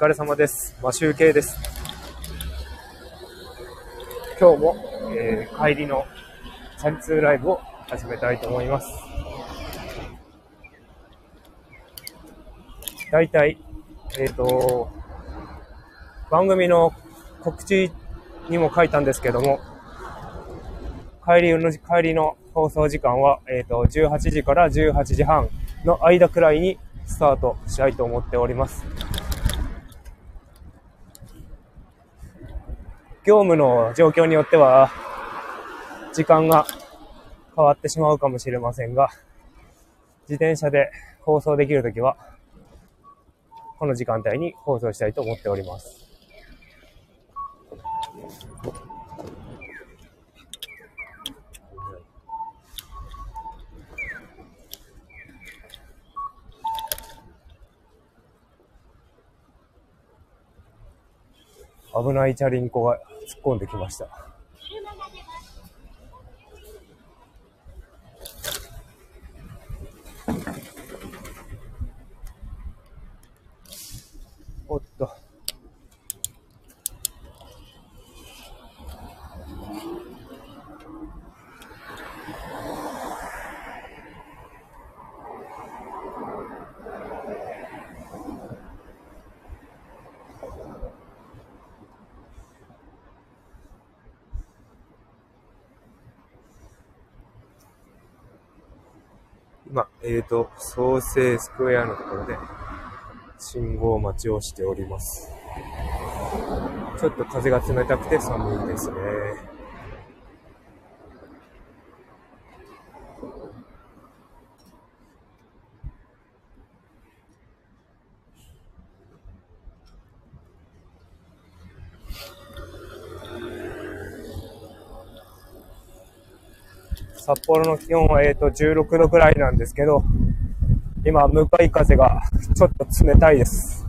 疲れ様です。マシュウケイです。今日も、えー帰りのチャリ通ライブを始めたいと思います。だいたい、えっ、と、番組の告知にも書いたんですけども、帰りの、帰りの放送時間は、えっ、と、18時から18時半の間くらいにスタートしたいと思っております。業務の状況によっては、時間が変わってしまうかもしれませんが、自転車で放送できるときは、この時間帯に放送したいと思っております。危ないチャリンコが突っ込んできました。おっと。今、えーと、創生スクエアのところで、信号待ちをしております。ちょっと風が冷たくて寒いですね。札幌の気温は、えーと、16度くらいなんですけど、今、向かい風がちょっと冷たいです。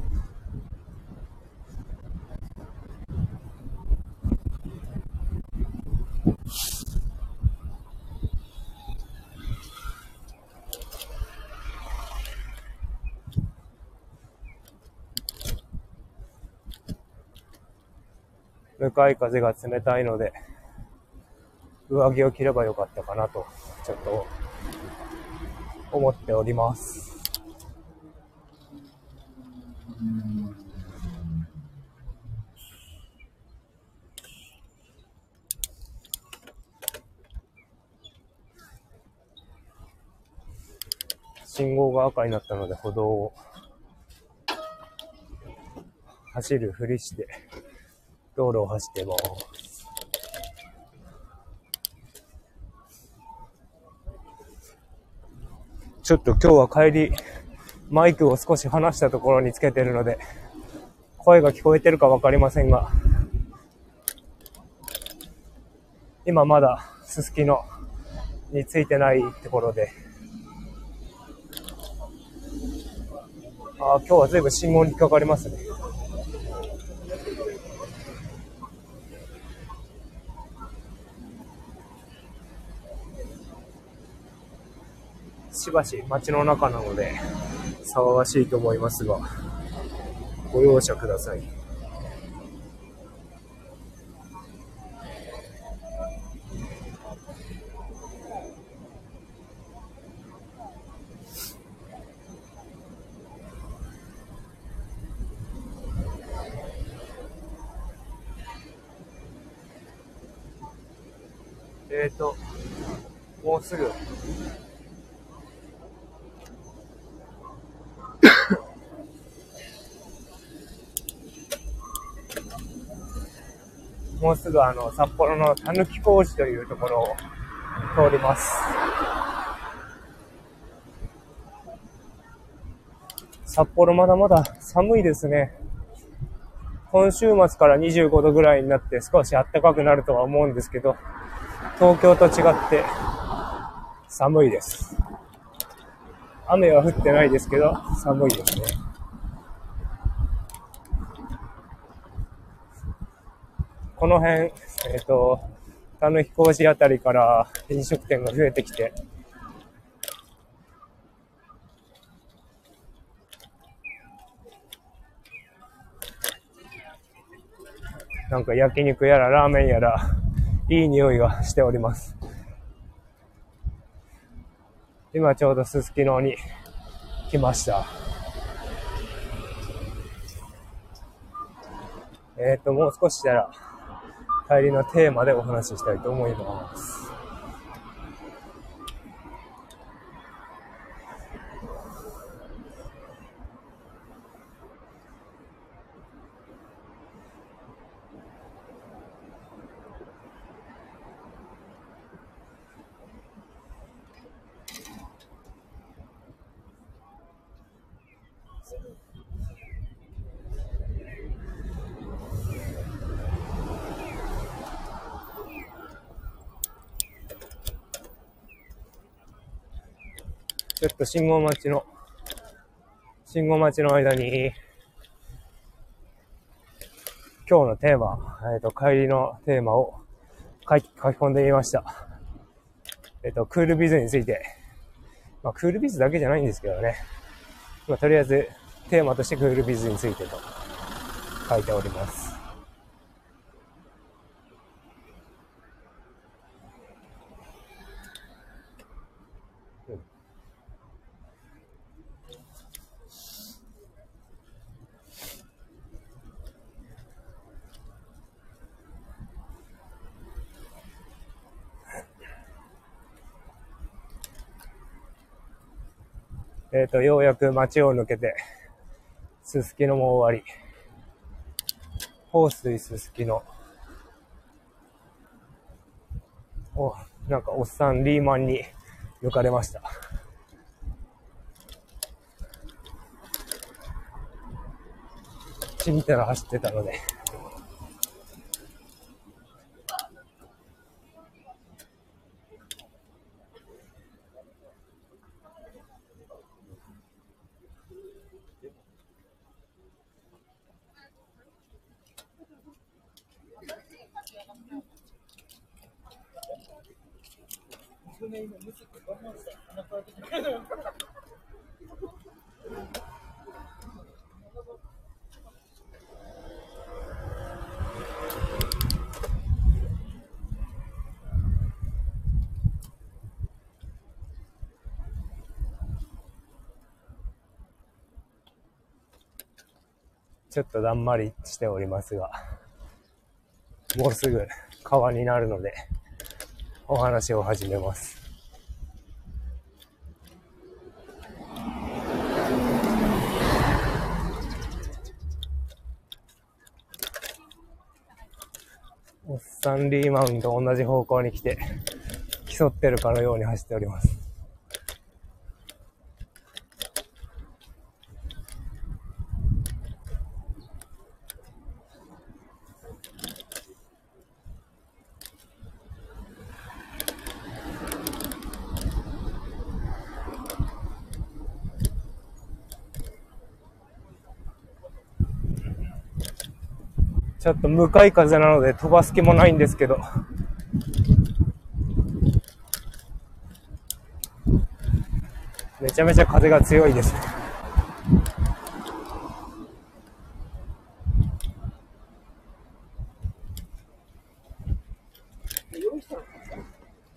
向かい風が冷たいので、上着を着ればよかったかなと、ちょっと思っております。信号が赤になったので歩道を走るふりして道路を走ってます。ちょっと今日は帰り、マイクを少し離したところにつけてるので、声が聞こえてるかわかりませんが、今まだすすきのについてないところで、ああ今日は随分信号に引っかかりますね。しばし街の中なので騒がしいと思いますが、ご容赦ください。えっ、ー、と、もうすぐもうすぐあの、札幌のたぬき工事というところを通ります。札幌まだまだ寒いですね。今週末から25度ぐらいになって少し暖かくなるとは思うんですけど、東京と違って寒いです。雨は降ってないですけど、寒いですね。この辺、えっ、と、たぬき工事あたりから飲食店が増えてきて、なんか焼肉やらラーメンやら、いい匂いがしております。今ちょうどすすきのに来ました。えっ、ー、と、もう少ししたら帰りのテーマでお話ししたいと思います。ちょっと信号待ちの、信号待ちの間に、今日のテーマ、えっ、ー、と、帰りのテーマを書き書き込んでみました。えっ、ー、と、クールビズについて。まあ、クールビズだけじゃないんですけどね。まあ、とりあえず、テーマとしてクールビズについてと書いております。え、ー、と、ようやく街を抜けて、すすきのも終わり、放水すすきの、お、なんかおっさんリーマンに抜かれました。ちんたら走ってたので、ちょっとだんまりしておりますが、もうすぐ川になるので、お話を始めます。おっさんリーマウンと同じ方向に来て、競ってるかのように走っております。ょっと向かい風なので飛ばす気もないんですけど。めちゃめちゃ風が強いです。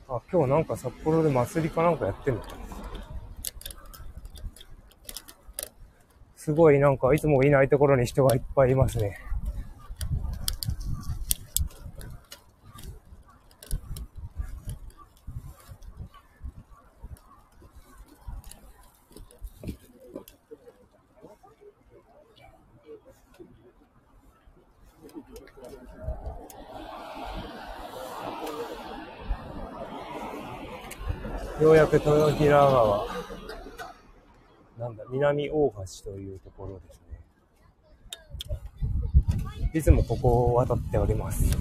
あ、今日なんか札幌で祭りかなんかやってんのすごいなんかいつもいないところに人がいっぱいいますね。豊平川、なんだ、南大橋というところですね。いつもここを渡っております。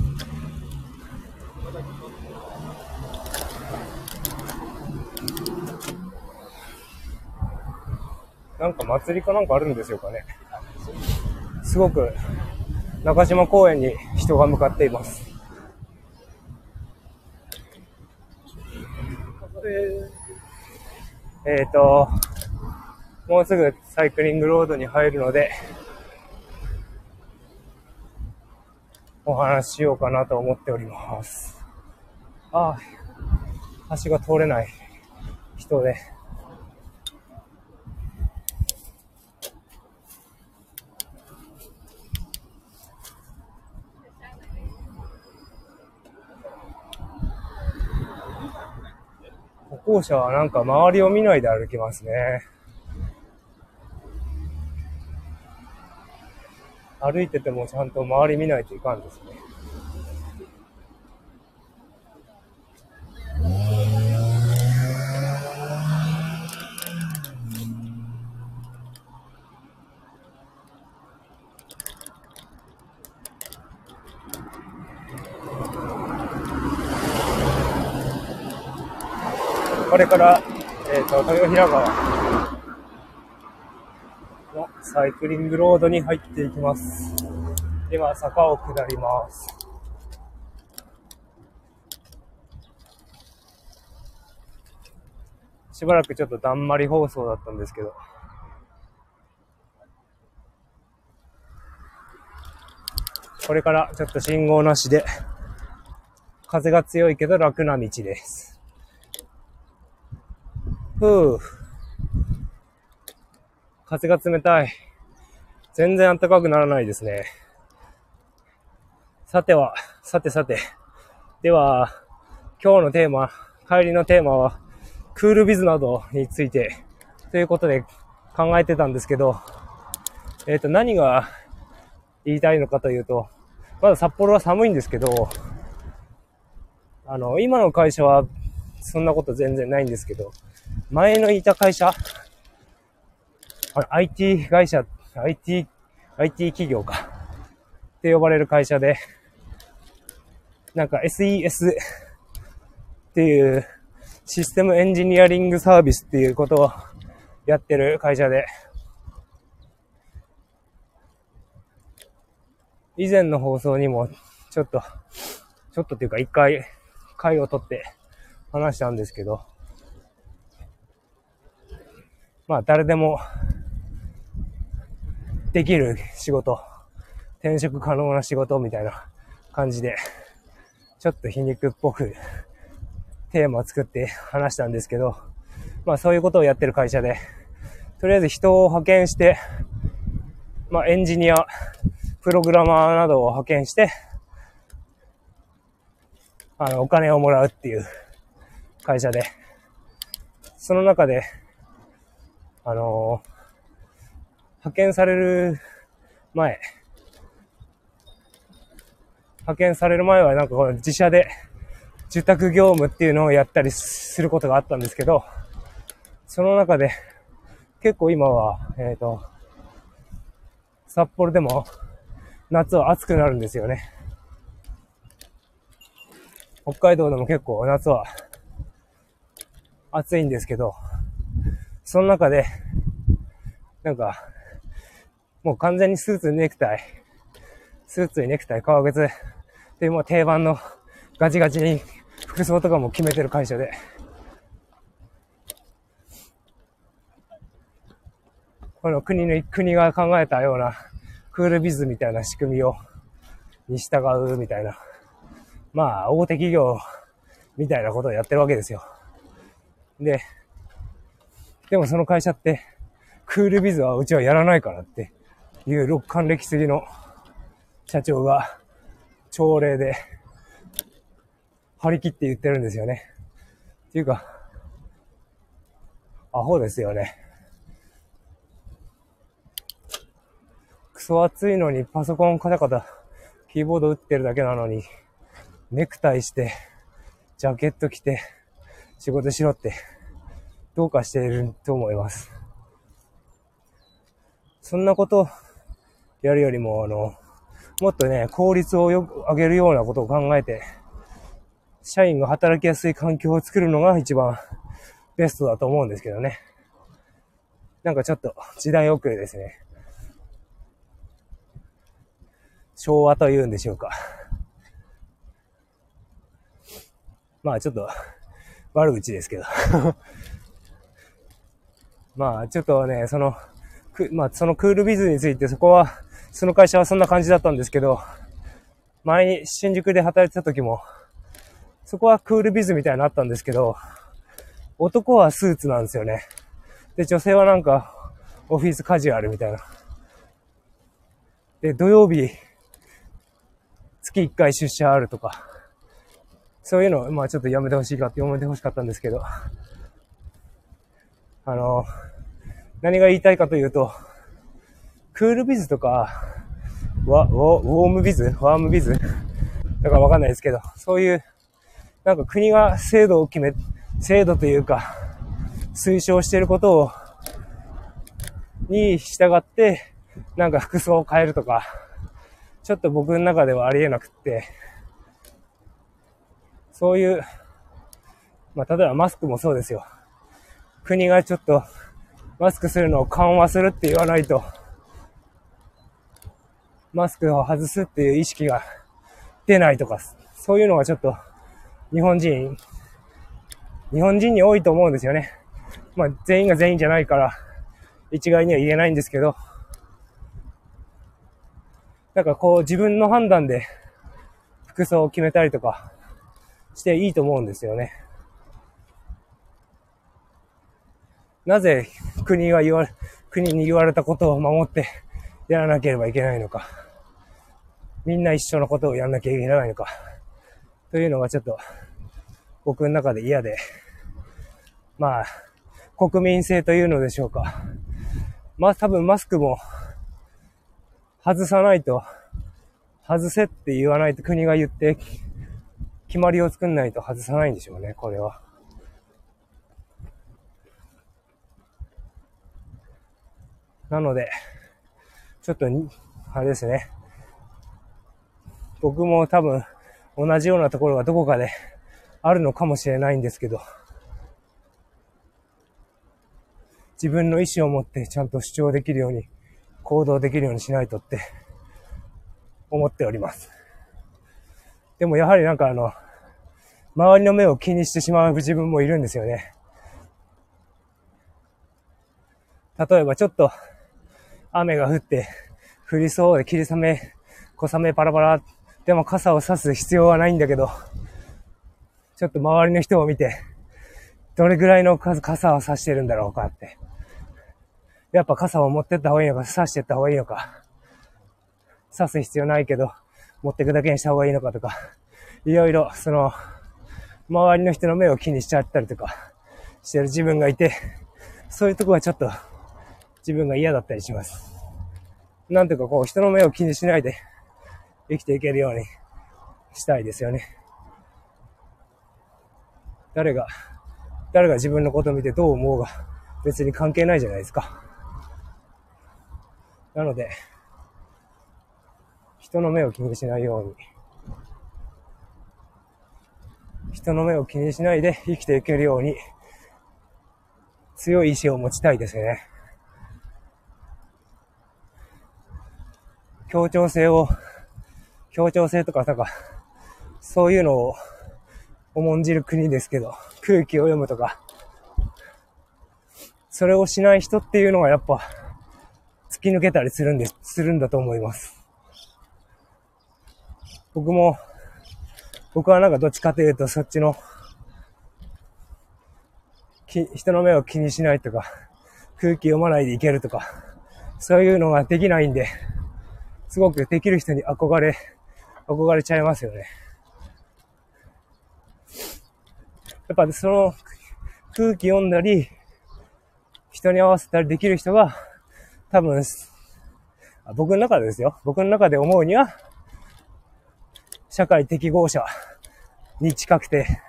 なんか祭りかなんかあるんですよかね。すごく中島公園に人が向かっています。えっ、ー、と、もうすぐサイクリングロードに入るので、お話ししようかなと思っております。ああ、足が通れない人で。行者はなんか周りを見ないで歩きますね。歩いててもちゃんと周り見ないといかんですね。れから、えっ、ー、と、豊平川のサイクリングロードに入っていきます。今、坂を下ります。しばらくちょっとだんまり放送だったんですけど。これからちょっと信号なしで、風が強いけど楽な道です。ふぅ。風が冷たい。全然暖かくならないですね。さては、さてさて。では、今日のテーマ、帰りのテーマは、クールビズなどについて、ということで考えてたんですけど、えっ、ー、と、何が言いたいのかというと、まだ札幌は寒いんですけど、あの、今の会社はそんなこと全然ないんですけど、前のいた会社、IT 会社、IT、IT 企業か。って呼ばれる会社で、なんか SES っていうシステムエンジニアリングサービスっていうことをやってる会社で、以前の放送にもちょっと、ちょっとっていうか一回回を取って話したんですけど、まあ誰でもできる仕事、転職可能な仕事みたいな感じで、ちょっと皮肉っぽくテーマを作って話したんですけど、まあそういうことをやってる会社で、とりあえず人を派遣して、まあエンジニア、プログラマーなどを派遣して、あの、お金をもらうっていう会社で、その中で、あのー派遣される前、派遣される前はなんかこの自社で受託業務っていうのをやったりすることがあったんですけど、その中で結構今は、えっ、ー、と、札幌でも夏は暑くなるんですよね。北海道でも結構夏は暑いんですけど、その中で、なんか、もう完全にスーツにネクタイ、スーツにネクタイ、革靴、で、もう定番のガチガチに服装とかも決めてる会社で、この国の、国が考えたようなクールビズみたいな仕組みを、に従うみたいな、まあ、大手企業みたいなことをやってるわけですよ。で、でもその会社って、クールビズはうちはやらないからっていう六冠歴すぎの社長が朝礼で張り切って言ってるんですよね。っていうか、アホですよね。クソ暑いのにパソコンカタカタキーボード打ってるだけなのに、ネクタイして、ジャケット着て、仕事しろって、どうかしていると思います。そんなことやるよりも、あの、もっとね、効率をよく上げるようなことを考えて、社員が働きやすい環境を作るのが一番ベストだと思うんですけどね。なんかちょっと時代遅れですね。昭和と言うんでしょうか。まあちょっと悪口ですけどまあちょっとね、その、まあそのクールビズについてそこはその会社はそんな感じだったんですけど、前に新宿で働いてた時も、そこはクールビズみたいになったんですけど、男はスーツなんですよね。で、女性はなんか、オフィスカジュアルみたいな。で、土曜日、月1回出社あるとか、そういうのを、まあちょっとやめてほしいかって、やめてほしかったんですけど、あの、何が言いたいかというと、クールビズとか、ワ、ウォームビズ？ワームビズ？だからわかんないですけど、そういう、なんか国が制度を決め、制度というか、推奨していることを、に従って、なんか服装を変えるとか、ちょっと僕の中ではありえなくって、そういう、まあ、例えばマスクもそうですよ。国がちょっと、マスクするのを緩和するって言わないと、マスクを外すっていう意識が出ないとか、そういうのがちょっと、日本人、日本人に多いと思うんですよね。まあ、全員が全員じゃないから、一概には言えないんですけど、なんかこう自分の判断で服装を決めたりとかしていいと思うんですよね。なぜ国が言われ、国に言われたことを守ってやらなければいけないのか。みんな一緒のことをやらなきゃいけないのか。というのがちょっと僕の中で嫌で。まあ、国民性というのでしょうか。まあ多分マスクも外さないと、外せって言わないと国が言って、決まりを作んないと外さないんでしょうね、これは。なので、ちょっと、あれですね。僕も多分、同じようなところがどこかであるのかもしれないんですけど、自分の意思を持ってちゃんと主張できるように行動できるようにしないとって思っております。でもやはりなんかあの、周りの目を気にしてしまう自分もいるんですよね。例えばちょっと雨が降って降りそうで霧雨、小雨パラパラ、でも傘を差す必要はないんだけど、ちょっと周りの人を見て、どれぐらいの数傘を差してるんだろうかって。やっぱ傘を持ってった方がいいのか、差してった方がいいのか、差す必要ないけど、持ってくだけにした方がいいのかとか、いろいろ、その、周りの人の目を気にしちゃったりとか、してる自分がいて、そういうとこはちょっと、自分が嫌だったりします。なんていうかこう、人の目を気にしないで、生きていけるようにしたいですよね。誰が、誰が自分のことを見てどう思うが、別に関係ないじゃないですか。なので、人の目を気にしないように、人の目を気にしないで生きていけるように、強い意志を持ちたいですね。協調性を、協調性とかなんか、そういうのを重んじる国ですけど、空気を読むとか、それをしない人っていうのがやっぱ、突き抜けたりするんです、するんだと思います。僕も、僕はなんかどっちかというとそっちの、き人の目を気にしないとか、空気読まないでいけるとか、そういうのができないんで、すごくできる人に憧れ、憧れちゃいますよね。やっぱその空気読んだり、人に合わせたりできる人が、多分、僕の中でですよ。僕の中で思うには、社会適合者に近くて、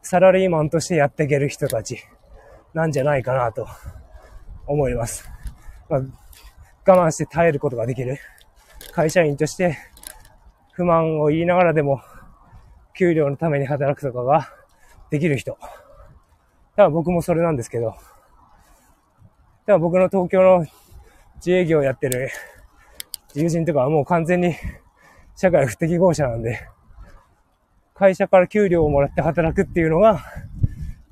サラリーマンとしてやっていける人たちなんじゃないかなと思います。まあ、我慢して耐えることができる。会社員として不満を言いながらでも給料のために働くとかができる人。多分僕もそれなんですけど、多分僕の東京の自営業やってる友人とかはもう完全に社会不適合者なんで、会社から給料をもらって働くっていうのが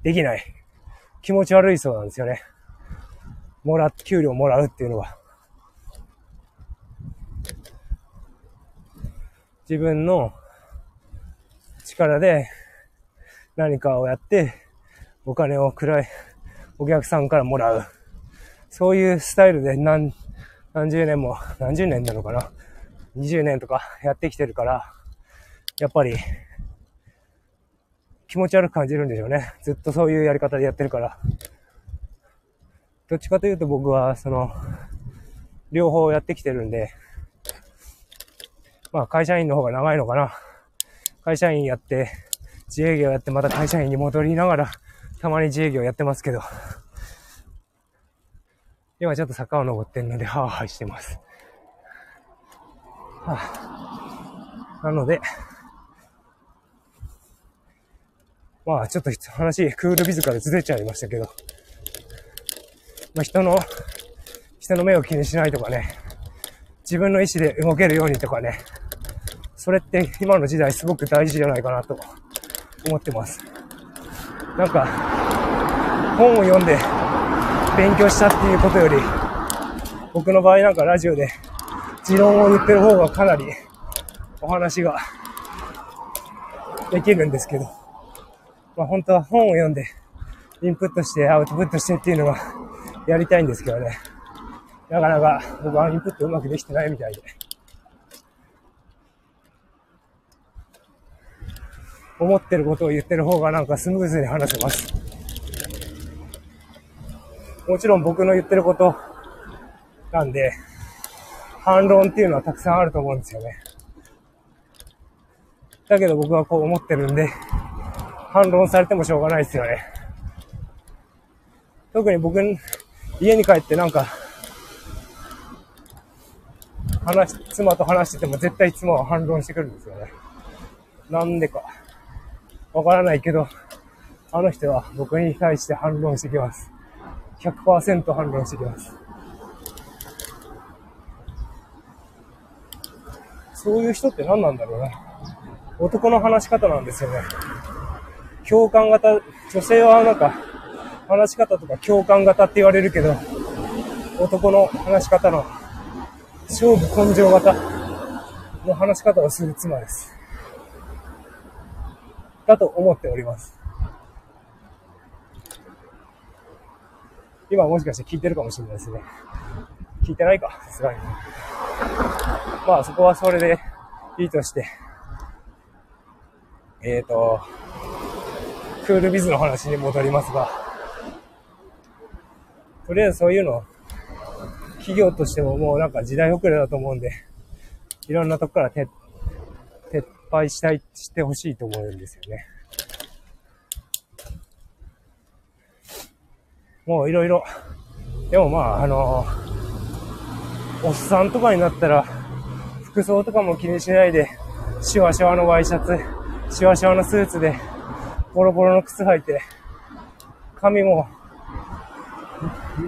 できない。気持ち悪いそうなんですよね。もら、給料もらうっていうのは。自分の力で何かをやってお金をくらいお客さんからもらう。そういうスタイルで何、何十年も、何十年なのかな ?20 年とかやってきてるから、やっぱり気持ち悪く感じるんでしょうね。ずっとそういうやり方でやってるから。どっちかというと僕は、その、両方やってきてるんで、まあ会社員の方が長いのかな。会社員やって、自営業やってまた会社員に戻りながら、たまに自営業やってますけど、今ちょっと坂を登ってるので、ハーハーしてます。はあ、なので、まあちょっと話、クールビズからずれちゃいましたけど、まあ人の、人の目を気にしないとかね、自分の意思で動けるようにとかね、それって今の時代すごく大事じゃないかなと思ってます。なんか、本を読んで勉強したっていうことより、僕の場合なんかラジオで持論を言ってる方がかなりお話ができるんですけど、まあ本当は本を読んで、インプットしてアウトプットしてっていうのがやりたいんですけどね。なかなか僕はインプットうまくできてないみたいで。思ってることを言ってる方がなんかスムーズに話せます。もちろん僕の言ってることなんで、反論っていうのはたくさんあると思うんですよね。だけど僕はこう思ってるんで、反論されてもしょうがないですよね。特に僕、家に帰ってなんか、話、妻と話してても絶対妻は反論してくるんですよね。なんでか。わからないけど、あの人は僕に対して反論してきます。100%反論してきます。そういう人って何なんだろうな。男の話し方なんですよね。共感型、女性はなんか、話し方とか共感型って言われるけど、男の話し方の勝負根性型の話し方をする妻です。だと思っております。今もしかして聞いてるかもしれないですね。聞いてないか、さすがに。まあそこはそれでいいとして。えっ、ー、と、クールビズの話に戻りますが、とりあえずそういうの、企業としてももうなんか時代遅れだと思うんで、いろんなとこから撤、撤廃したい、してほしいと思うんですよね。もういろいろ、でもまあ、あのおっさんとかになったら、服装とかも気にしないで、シワシワのワイシャツ、シワシワのスーツで、ボロボロの靴履いて、髪も、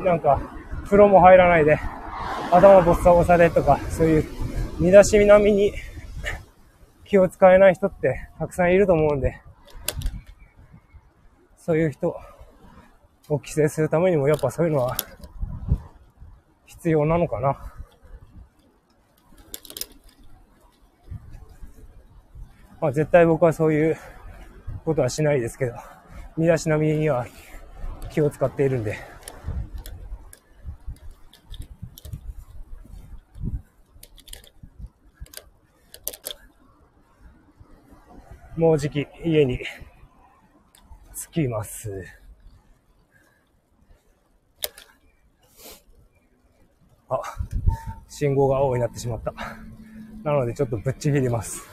なんか、風呂も入らないで、頭ボッサボサでとか、そういう、身だし並みに気を使えない人ってたくさんいると思うんで、そういう人を規制するためにもやっぱそういうのは必要なのかな。まあ絶対僕はそういうことはしないですけど、身だしなみには気を使っているんで。もうじき家に着きます。あ、信号が青になってしまった。なのでちょっとぶっちぎります。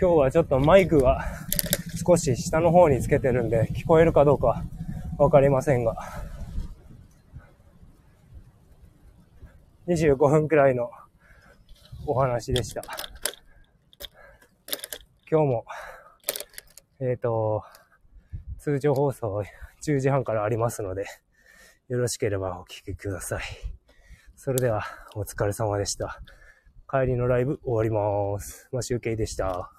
今日はちょっとマイクが少し下の方につけてるんで聞こえるかどうかわかりませんが。25分くらいのお話でした。今日も、えっ、ー、と、通常放送10時半からありますので、よろしければお聞きください。それでは、お疲れ様でした。帰りのライブ終わります。マシュウケイでした。